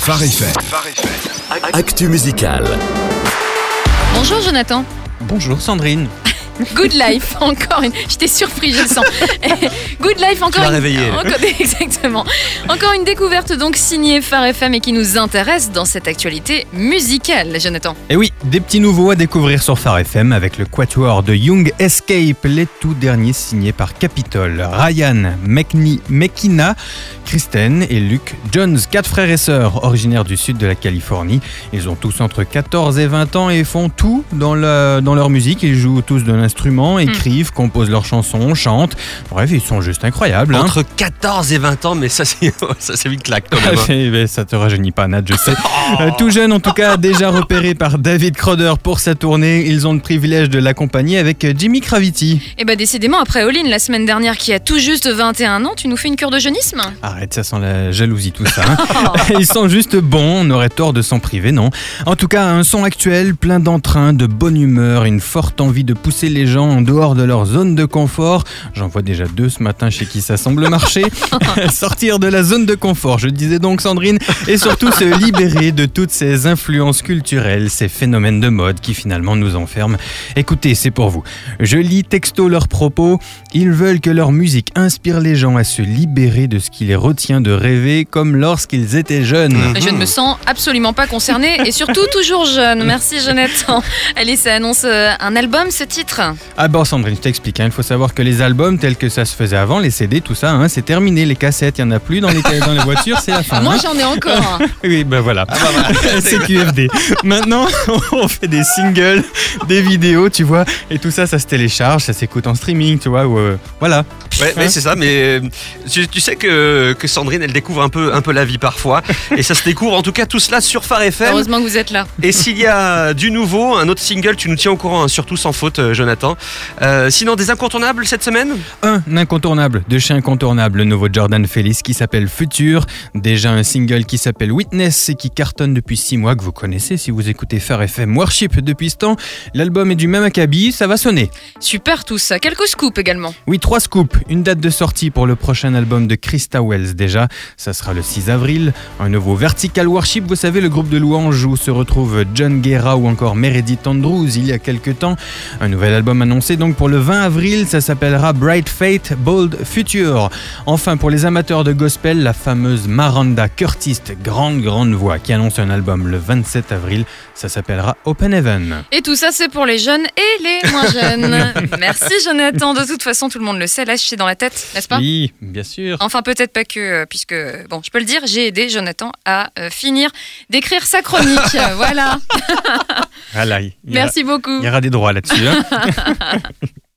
Phare FM. Actu musical. Bonjour Jonathan. Bonjour Sandrine. Good Life, encore une. Je t'ai surpris, je le sens. Good Life, encore une. réveillé. Exactement. Encore une découverte donc signée Phare FM et qui nous intéresse dans cette actualité musicale, Jonathan. Et oui, des petits nouveaux à découvrir sur Phare FM avec le quatuor de Young Escape, les tout derniers signés par Capitol. Ryan, Mekni, Mekina, Kristen et Luke Jones, quatre frères et sœurs originaires du sud de la Californie. Ils ont tous entre 14 et 20 ans et font tout dans, la- dans leur musique. Ils jouent tous de l'instrument, écrivent, composent leurs chansons, chantent. Bref, ils sont juste incroyables. hein. Entre 14 et 20 ans, mais ça c'est ça c'est une claque quand même. hein. Eh ben, ça te rajeunit pas, Nat, je sais. Euh, tout jeune, en tout cas, déjà repéré par David Croder pour sa tournée, ils ont le privilège de l'accompagner avec euh, Jimmy Craviti. Et bah décidément, après Olin la semaine dernière qui a tout juste 21 ans, tu nous fais une cure de jeunisme? Arrête, ça sent la jalousie tout ça. hein. Ils sont juste bons, on aurait tort de s'en priver, non? En tout cas, un son actuel, plein d'entrain, de bonne humeur, une forte envie de pousser les gens en dehors de leur zone de confort. J'en vois déjà deux ce matin chez qui ça semble marcher. Sortir de la zone de confort, je disais donc Sandrine, et surtout se libérer de toutes ces influences culturelles, ces phénomènes de mode qui finalement nous enferment. Écoutez, c'est pour vous. Je lis texto leurs propos. Ils veulent que leur musique inspire les gens à se libérer de ce qui les retient de rêver comme lorsqu'ils étaient jeunes. Je ne me sens absolument pas concernée et surtout toujours jeune. Merci Jonathan. Allez, ça annonce euh, un album ce titre. Ah bon Sandrine, je t'explique. hein. Il faut savoir que les albums tels que ça se faisait avant, les CD, tout ça, hein, c'est terminé. Les cassettes, il n'y en a plus dans les, dans les voitures, c'est la fin. Moi hein. j'en ai encore. Oui, ben voilà. c'est QFD. Maintenant, on fait des singles, des vidéos, tu vois, et tout ça, ça se télécharge, ça s'écoute en streaming, tu vois, ou euh, voilà. Ouais, c'est ça, mais euh, tu, tu sais que, que Sandrine elle découvre un peu, un peu la vie parfois. Et ça se découvre en tout cas tout cela sur Phare FM. Heureusement que vous êtes là. Et s'il y a du nouveau, un autre single, tu nous tiens au courant, hein, surtout sans faute, euh, Jonathan. Euh, sinon, des incontournables cette semaine? Un incontournable de chez Incontournable, le nouveau Jordan Félix qui s'appelle Futur. Déjà un single qui s'appelle Witness et qui cartonne depuis 6 mois, que vous connaissez si vous écoutez Phare FM Worship depuis ce temps. L'album est du même acabit, ça va sonner. Super tout ça. Quelques scoops également. Oui, trois scoops. Une date de sortie pour le prochain album de Krista Wells déjà. Ça sera le 6 avril. Un nouveau Vertical Worship, vous savez, le groupe de louanges où se retrouvent John Guerra ou encore Meredith Andrews il y a quelques temps. Un nouvel album annoncé donc pour le 20 avril. Ça s'appellera Bright Fate, Bold Future. Enfin, pour les amateurs de gospel, la fameuse Maranda Curtis, grande, grande voix, qui annonce un album le 27 avril. Ça s'appellera Open Heaven. Et tout ça, c'est pour les jeunes et les moins jeunes. Merci Jonathan. De toute façon, tout le monde le sait, dans la tête, n'est-ce pas Oui, bien sûr. Enfin, peut-être pas que, euh, puisque, bon, je peux le dire, j'ai aidé Jonathan à euh, finir d'écrire sa chronique. Voilà. A- Merci beaucoup. il y aura des droits là-dessus. hein.